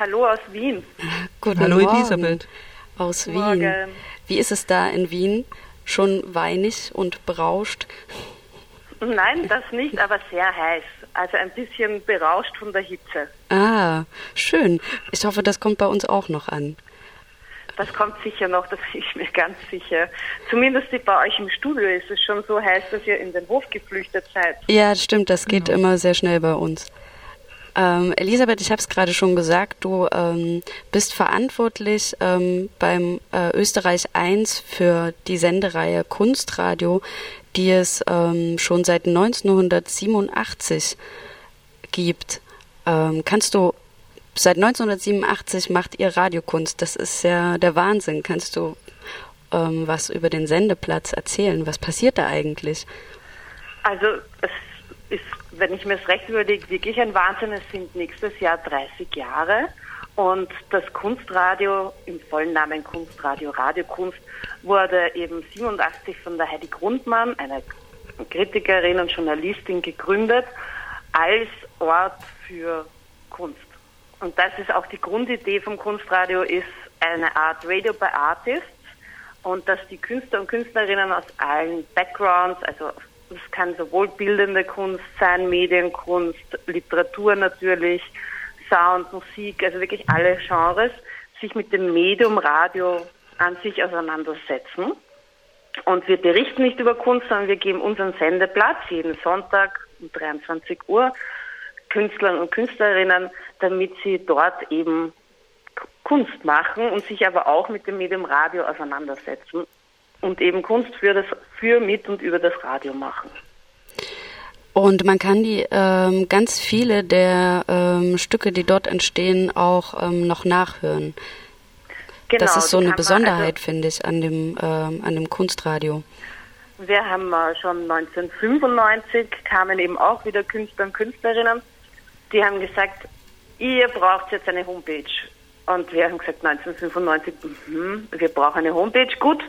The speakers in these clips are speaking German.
hallo aus Wien. Guten hallo Morgen Elisabeth. aus Wien. Morgen. Wie ist es da in Wien? Schon weinig und berauscht? Nein, das nicht, aber sehr heiß. Also ein bisschen berauscht von der Hitze. Ah, schön. Ich hoffe, das kommt bei uns auch noch an. Das kommt sicher noch, das bin ich mir ganz sicher. Zumindest bei euch im Studio ist es schon so heiß, dass ihr in den Hof geflüchtet seid. Ja, das stimmt, das geht immer sehr schnell bei uns. Ähm, Elisabeth, ich habe es gerade schon gesagt, du ähm, bist verantwortlich ähm, beim äh, Österreich 1 für die Sendereihe Kunstradio, die es ähm, schon seit 1987 gibt. Ähm, kannst du, seit 1987 macht ihr Radiokunst, das ist ja der Wahnsinn. Kannst du ähm, was über den Sendeplatz erzählen? Was passiert da eigentlich? Also es ist, wenn ich mir das recht überlege, wirklich ein Wahnsinn. Es sind nächstes Jahr 30 Jahre und das Kunstradio im vollen Namen Kunstradio Radiokunst wurde eben 87 von der Heidi Grundmann, einer Kritikerin und Journalistin, gegründet als Ort für Kunst. Und das ist auch die Grundidee vom Kunstradio, ist eine Art Radio by Artists und dass die Künstler und Künstlerinnen aus allen Backgrounds, also es kann sowohl bildende Kunst sein, Medienkunst, Literatur natürlich, Sound, Musik, also wirklich alle Genres, sich mit dem Medium Radio an sich auseinandersetzen. Und wir berichten nicht über Kunst, sondern wir geben unseren Sendeplatz jeden Sonntag um 23 Uhr Künstlern und Künstlerinnen, damit sie dort eben Kunst machen und sich aber auch mit dem Medium Radio auseinandersetzen und eben Kunst für das für mit und über das Radio machen. Und man kann die ähm, ganz viele der ähm, Stücke, die dort entstehen, auch ähm, noch nachhören. Genau, das ist so eine Besonderheit, also- finde ich, an dem, ähm, an dem Kunstradio. Wir haben äh, schon 1995 kamen eben auch wieder Künstler und Künstlerinnen, die haben gesagt, ihr braucht jetzt eine Homepage. Und wir haben gesagt 1995, mhm, wir brauchen eine Homepage, gut.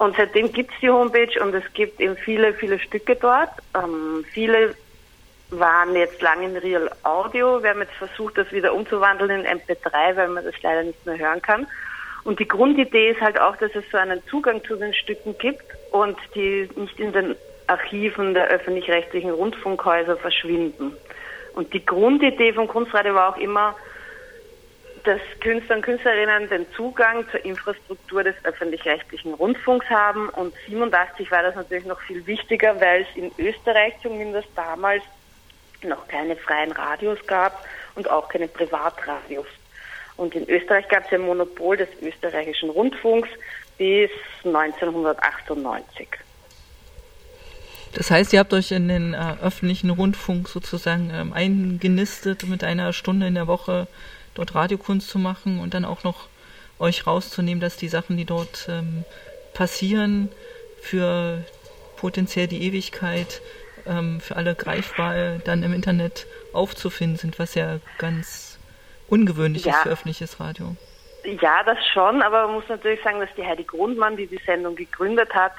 Und seitdem gibt's die Homepage und es gibt eben viele, viele Stücke dort. Ähm, viele waren jetzt lang in Real Audio. Wir haben jetzt versucht, das wieder umzuwandeln in MP3, weil man das leider nicht mehr hören kann. Und die Grundidee ist halt auch, dass es so einen Zugang zu den Stücken gibt und die nicht in den Archiven der öffentlich-rechtlichen Rundfunkhäuser verschwinden. Und die Grundidee vom Kunstradio war auch immer, dass Künstler und Künstlerinnen den Zugang zur Infrastruktur des öffentlich-rechtlichen Rundfunks haben. Und 87 war das natürlich noch viel wichtiger, weil es in Österreich zumindest damals noch keine freien Radios gab und auch keine Privatradios. Und in Österreich gab es ein Monopol des österreichischen Rundfunks bis 1998. Das heißt, ihr habt euch in den äh, öffentlichen Rundfunk sozusagen ähm, eingenistet, mit einer Stunde in der Woche dort Radiokunst zu machen und dann auch noch euch rauszunehmen, dass die Sachen, die dort ähm, passieren, für potenziell die Ewigkeit ähm, für alle greifbar dann im Internet aufzufinden sind, was ja ganz ungewöhnlich Ja. ist für öffentliches Radio. Ja, das schon, aber man muss natürlich sagen, dass die Heidi Grundmann, die die Sendung gegründet hat,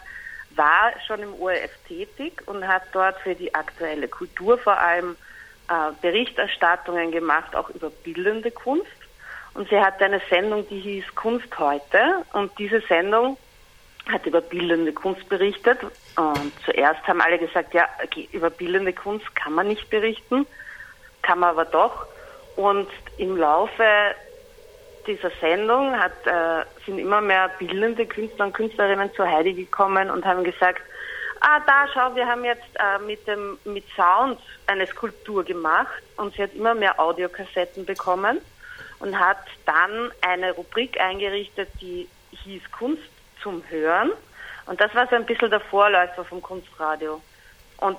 war schon im ORF tätig und hat dort für die aktuelle Kultur vor allem äh, Berichterstattungen gemacht, auch über bildende Kunst. Und sie hatte eine Sendung, die hieß Kunst heute. Und diese Sendung hat über bildende Kunst berichtet. Und zuerst haben alle gesagt, ja, über bildende Kunst kann man nicht berichten, kann man aber doch. Und im Laufe dieser Sendung hat, äh, sind immer mehr bildende Künstler und Künstlerinnen zu Heidi gekommen und haben gesagt, ah, da, schau, wir haben jetzt äh, mit dem mit Sound eine Skulptur gemacht und sie hat immer mehr Audiokassetten bekommen und hat dann eine Rubrik eingerichtet, die hieß Kunst zum Hören. Und das war so ein bisschen der Vorläufer vom Kunstradio. Und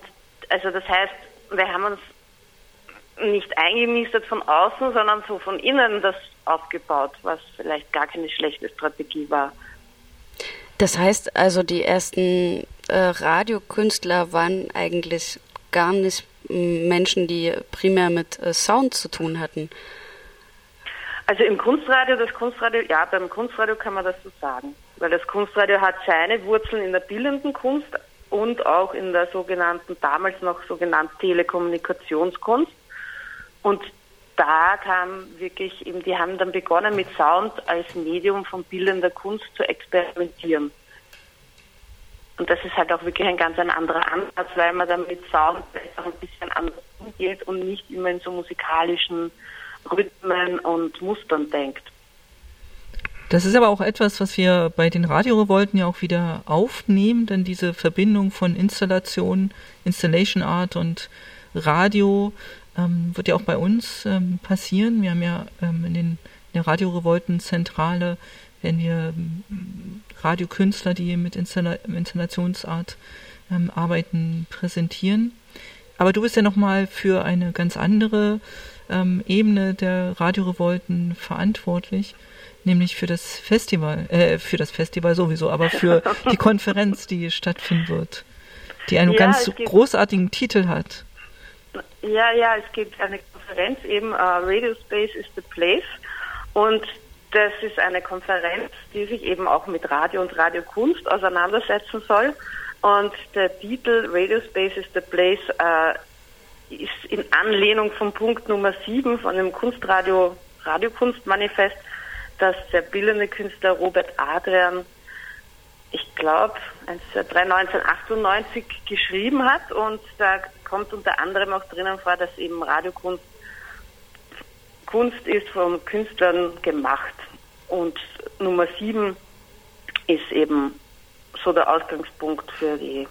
also das heißt, wir haben uns nicht eingenistet von außen, sondern so von innen das aufgebaut, was vielleicht gar keine schlechte Strategie war. Das heißt also, die ersten äh, Radiokünstler waren eigentlich gar nicht Menschen, die primär mit äh, Sound zu tun hatten. Also im Kunstradio, das Kunstradio, ja, beim Kunstradio kann man das so sagen. Weil das Kunstradio hat seine Wurzeln in der bildenden Kunst und auch in der sogenannten, damals noch sogenannten Telekommunikationskunst. Und da kam wirklich eben, die haben dann begonnen mit Sound als Medium von bildender Kunst zu experimentieren. Und das ist halt auch wirklich ein ganz ein anderer Ansatz, weil man dann mit Sound auch ein bisschen anders umgeht und nicht immer in so musikalischen Rhythmen und Mustern denkt. Das ist aber auch etwas, was wir bei den Radiorevolten ja auch wieder aufnehmen, denn diese Verbindung von Installation, Installation Art und Radio ähm, wird ja auch bei uns ähm, passieren. Wir haben ja ähm, in, den, in der Radiorevoltenzentrale werden wir ähm, Radiokünstler, die mit Installa Installationsart ähm, arbeiten, präsentieren. Aber du bist ja nochmal für eine ganz andere ähm, Ebene der Radiorevolten verantwortlich nämlich für das Festival, äh, für das Festival sowieso, aber für die Konferenz, die stattfinden wird, die einen ja, ganz großartigen Titel hat. Ja, ja, es gibt eine Konferenz eben, uh, Radio Space is the Place und das ist eine Konferenz, die sich eben auch mit Radio und Radiokunst auseinandersetzen soll. Und der Titel Radio Space is the Place uh, ist in Anlehnung vom Punkt Nummer 7 von dem Kunstradio Radiokunstmanifest dass der bildende Künstler Robert Adrian, ich glaube, 1998 geschrieben hat. Und da kommt unter anderem auch drinnen vor, dass eben Radiokunst Kunst ist von Künstlern gemacht. Und Nummer sieben ist eben so der Ausgangspunkt für die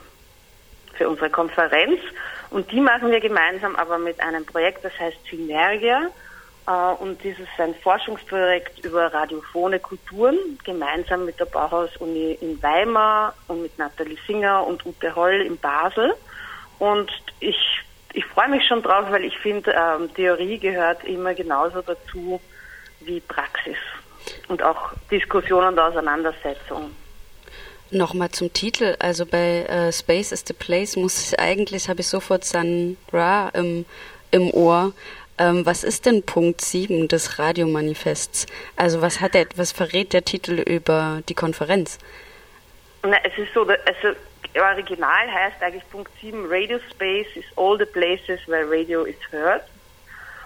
für unsere Konferenz. Und die machen wir gemeinsam aber mit einem Projekt, das heißt Synergia. Äh, und dieses ist ein Forschungsprojekt über radiophone Kulturen, gemeinsam mit der Bauhaus-Uni in Weimar und mit Nathalie Singer und Ute Holl in Basel. Und ich, ich freue mich schon drauf, weil ich finde, ähm, Theorie gehört immer genauso dazu wie Praxis und auch Diskussion und Auseinandersetzung. Nochmal zum Titel, also bei äh, Space is the Place muss ich eigentlich, habe ich sofort San Ra im, im Ohr. Ähm, was ist denn Punkt 7 des Radiomanifests? Also was hat der, was verrät der Titel über die Konferenz? Na, es ist so, also Original heißt eigentlich Punkt 7, Radio Space is all the places where radio is heard.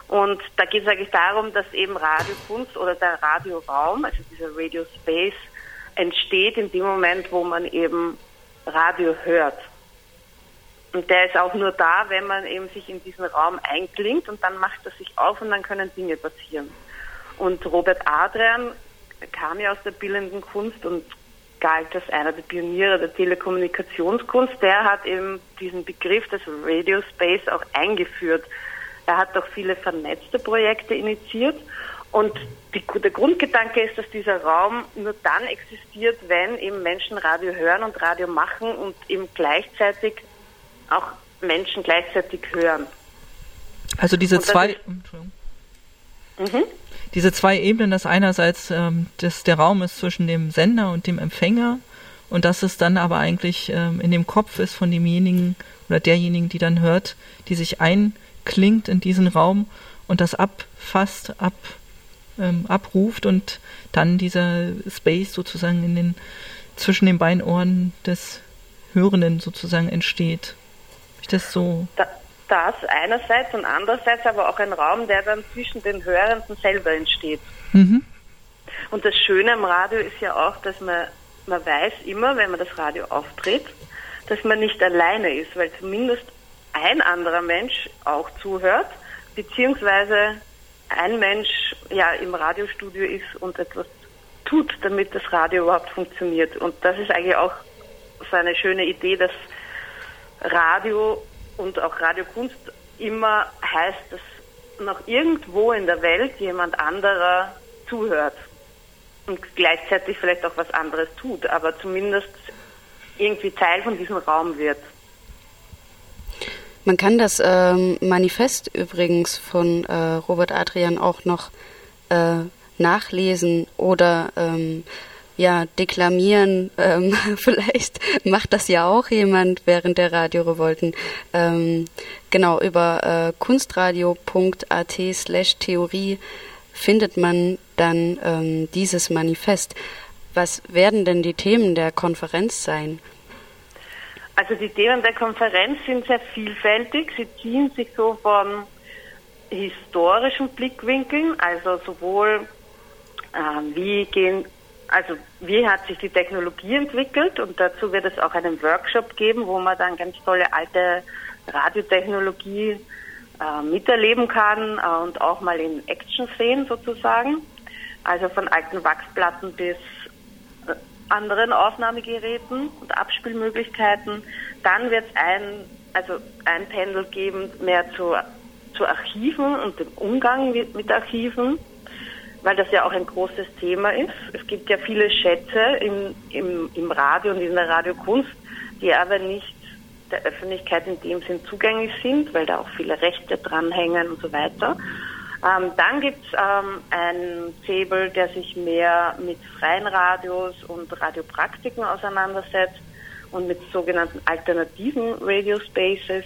Und da geht es eigentlich darum, dass eben Radiokunst oder der Radioraum, also dieser Radio Space, entsteht in dem Moment, wo man eben Radio hört. Und der ist auch nur da, wenn man eben sich in diesen Raum einklingt und dann macht er sich auf und dann können Dinge passieren. Und Robert Adrian kam ja aus der bildenden Kunst und galt als einer der Pioniere der Telekommunikationskunst. Der hat eben diesen Begriff des Radio Space auch eingeführt. Er hat auch viele vernetzte Projekte initiiert. Und die, der Grundgedanke ist, dass dieser Raum nur dann existiert, wenn eben Menschen Radio hören und Radio machen und eben gleichzeitig auch Menschen gleichzeitig hören. Also diese zwei, mhm. Diese zwei Ebenen, dass einerseits ähm, das, der Raum ist zwischen dem Sender und dem Empfänger und dass es dann aber eigentlich ähm, in dem Kopf ist von demjenigen oder derjenigen, die dann hört, die sich einklingt in diesen Raum und das abfasst, ab, ähm, abruft und dann dieser Space sozusagen in den zwischen den Beinohren des Hörenden sozusagen entsteht ich das so? Da, das einerseits und andererseits aber auch ein Raum, der dann zwischen den Hörenden selber entsteht. Mhm. Und das Schöne am Radio ist ja auch, dass man, man weiß immer, wenn man das Radio auftritt, dass man nicht alleine ist, weil zumindest ein anderer Mensch auch zuhört, beziehungsweise ein Mensch ja im Radiostudio ist und etwas tut, damit das Radio überhaupt funktioniert. Und das ist eigentlich auch so eine schöne Idee, dass Radio und auch Radiokunst immer heißt, dass noch irgendwo in der Welt jemand anderer zuhört und gleichzeitig vielleicht auch was anderes tut, aber zumindest irgendwie Teil von diesem Raum wird. Man kann das ähm, Manifest übrigens von äh, Robert Adrian auch noch äh, nachlesen oder ähm, ja, deklamieren, ähm, vielleicht macht das ja auch jemand während der Radiorevolten. Ähm, genau, über äh, kunstradio.at slash Theorie findet man dann ähm, dieses Manifest. Was werden denn die Themen der Konferenz sein? Also die Themen der Konferenz sind sehr vielfältig. Sie ziehen sich so von historischen Blickwinkeln, also sowohl äh, wie gehen, also wie hat sich die Technologie entwickelt und dazu wird es auch einen Workshop geben, wo man dann ganz tolle alte Radiotechnologie äh, miterleben kann äh, und auch mal in Action sehen sozusagen. Also von alten Wachsplatten bis äh, anderen Aufnahmegeräten und Abspielmöglichkeiten. Dann wird es ein, also ein Panel geben mehr zu, zu Archiven und dem Umgang mit, mit Archiven, weil das ja auch ein großes Thema ist. Es gibt ja viele Schätze im, im, im Radio und in der Radiokunst, die aber nicht der Öffentlichkeit in dem Sinn zugänglich sind, weil da auch viele Rechte dranhängen und so weiter. Ähm, dann gibt es ähm, einen Table, der sich mehr mit freien Radios und Radiopraktiken auseinandersetzt und mit sogenannten alternativen Radio Spaces.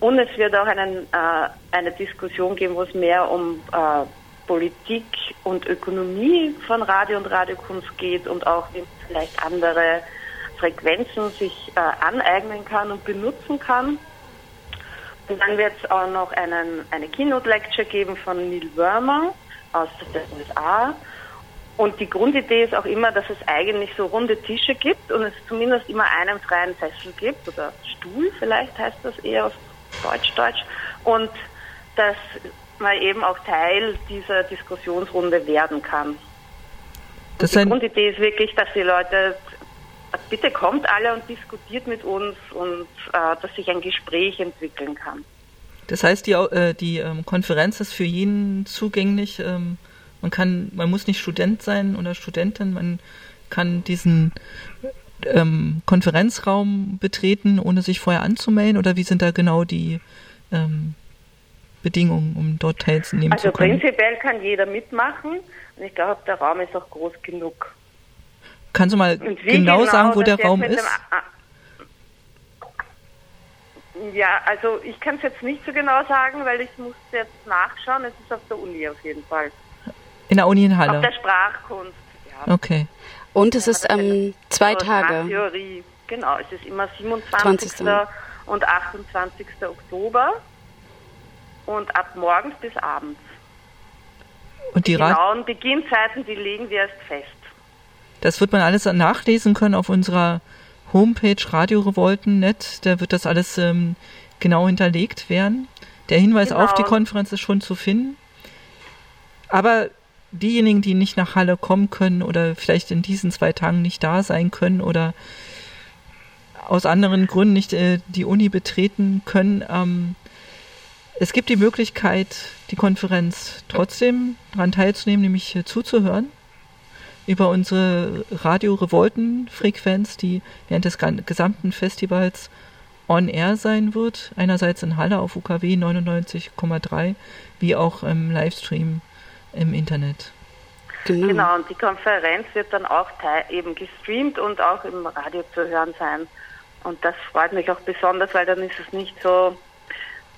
Und es wird auch einen, äh, eine Diskussion geben, wo es mehr um äh, Politik und Ökonomie von Radio und Radiokunst geht und auch wie vielleicht andere Frequenzen sich äh, aneignen kann und benutzen kann. Und dann wird es auch noch einen, eine Keynote-Lecture geben von Neil Wormer aus den USA. Und die Grundidee ist auch immer, dass es eigentlich so runde Tische gibt und es zumindest immer einen freien Sessel gibt oder Stuhl, vielleicht heißt das eher auf Deutsch-Deutsch. Und dass man eben auch Teil dieser Diskussionsrunde werden kann. Das die Grundidee ist wirklich, dass die Leute bitte kommt alle und diskutiert mit uns und äh, dass sich ein Gespräch entwickeln kann. Das heißt, die, äh, die ähm, Konferenz ist für jeden zugänglich. Ähm, man kann, man muss nicht Student sein oder Studentin, man kann diesen ähm, Konferenzraum betreten, ohne sich vorher anzumelden oder wie sind da genau die ähm, Bedingungen, um dort teilzunehmen also zu können? Also prinzipiell kann jeder mitmachen und ich glaube, der Raum ist auch groß genug. Kannst du mal genau, genau, sagen, wo der Raum ist? Ja, also ich kann es jetzt nicht so genau sagen, weil ich muss jetzt nachschauen. Es ist auf der Uni auf jeden Fall. In der Uni in Halle? Auf der Sprachkunst, ja. Okay. Und es ist ähm, zwei Tage. Theorie. Genau, es ist immer 27. 20. und 28. Oktober und ab morgens bis abends. Und die, die genauen Beginnzeiten, die legen wir erst fest. Das wird man alles nachlesen können auf unserer Homepage radiorevolten.net. Da wird das alles ähm, genau hinterlegt werden. Der Hinweis genau. auf die Konferenz ist schon zu finden. Aber diejenigen, die nicht nach Halle kommen können oder vielleicht in diesen zwei Tagen nicht da sein können oder aus anderen Gründen nicht äh, die Uni betreten können, ähm, es gibt die Möglichkeit, die Konferenz trotzdem daran teilzunehmen, nämlich zuzuhören über unsere Radio-Revolten-Frequenz, die während des gesamten Festivals on air sein wird. Einerseits in Halle auf UKW 99,3, wie auch im Livestream im Internet. Genau. genau, und die Konferenz wird dann auch eben gestreamt und auch im Radio zu hören sein. Und das freut mich auch besonders, weil dann ist es nicht so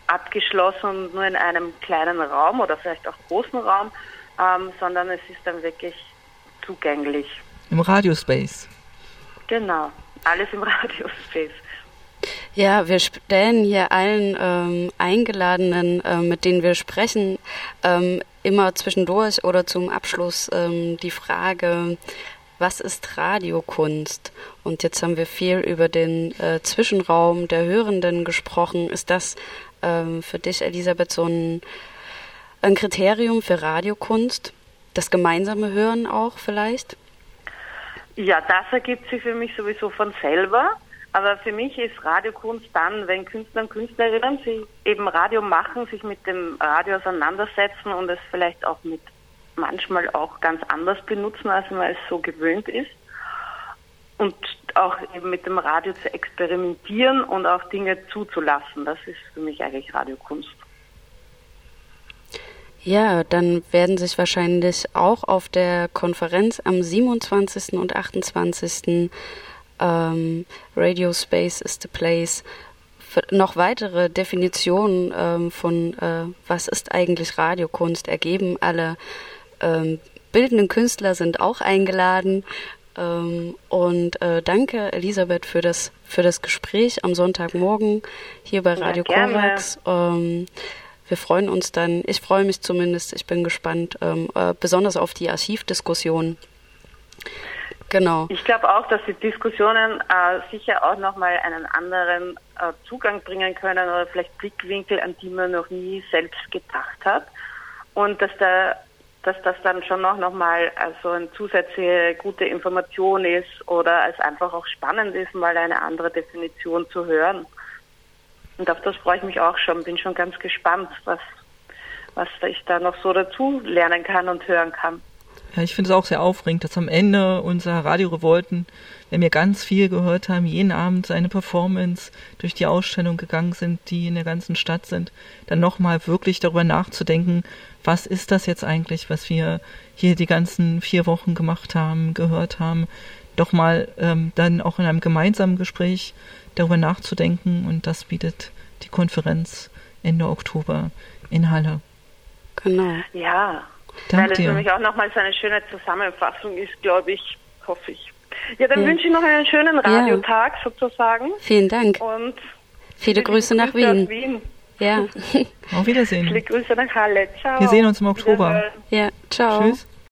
abgeschlossen und nur in einem kleinen Raum oder vielleicht auch großen Raum, ähm, sondern es ist dann wirklich zugänglich. Im Radiospace. Genau, alles im Radiospace. Ja, wir stellen hier allen ähm, Eingeladenen, äh, mit denen wir sprechen, ähm, immer zwischendurch oder zum Abschluss ähm, die Frage, was ist Radiokunst? Und jetzt haben wir viel über den äh, Zwischenraum der Hörenden gesprochen. Ist das ähm, für dich, Elisabeth, so ein, ein Kriterium für Radiokunst? das gemeinsame Hören auch vielleicht? Ja, das ergibt sich für mich sowieso von selber. Aber für mich ist Radiokunst dann, wenn Künstler und Künstlerinnen sich eben Radio machen, sich mit dem Radio auseinandersetzen und es vielleicht auch mit manchmal auch ganz anders benutzen, als man es so gewöhnt ist. Und auch eben mit dem Radio zu experimentieren und auch Dinge zuzulassen. Das ist für mich eigentlich Radiokunst. Ja, dann werden sich wahrscheinlich auch auf der Konferenz am 27. und 28. Ähm, Radio Space is the Place noch weitere Definitionen ähm, von äh, was ist eigentlich Radiokunst ergeben. Alle ähm, bildenden Künstler sind auch eingeladen. Ähm, und äh, danke Elisabeth für das für das Gespräch am Sonntagmorgen hier bei Radio ja, Kovacs. Ähm, wir freuen uns dann, ich freue mich zumindest, ich bin gespannt, ähm, äh, besonders auf die Archivdiskussion. Genau. Ich glaube auch, dass die Diskussionen äh, sicher auch nochmal einen anderen äh, Zugang bringen können oder vielleicht Blickwinkel, an die man noch nie selbst gedacht hat. Und dass da dass das dann schon noch, noch mal also eine zusätzliche gute Information ist oder es einfach auch spannend ist, mal eine andere Definition zu hören. Und auf das freue ich mich auch schon, bin schon ganz gespannt, was, was ich da noch so dazu lernen kann und hören kann. Ja, ich finde es auch sehr aufregend, dass am Ende unserer Radio-Revolten, wenn wir ganz viel gehört haben, jeden Abend eine Performance durch die Ausstellung gegangen sind, die in der ganzen Stadt sind, dann nochmal wirklich darüber nachzudenken, was ist das jetzt eigentlich, was wir hier die ganzen vier Wochen gemacht haben, gehört haben, doch mal ähm, dann auch in einem gemeinsamen Gespräch darüber nachzudenken und das bietet die Konferenz Ende Oktober in Halle. Genau. Ja, Danke Weil das dir. nämlich auch nochmal so eine schöne Zusammenfassung ist, glaube ich, hoffe ich. Ja, dann ja. wünsche ich noch einen schönen Radiotag ja. sozusagen. Vielen Dank. Und viele Grüße, nach Wien. Wien. Ja. Auf Wiedersehen. Viele Grüße nach Halle. Ciao. Wir sehen uns im Oktober. Ja, ciao. Tschüss.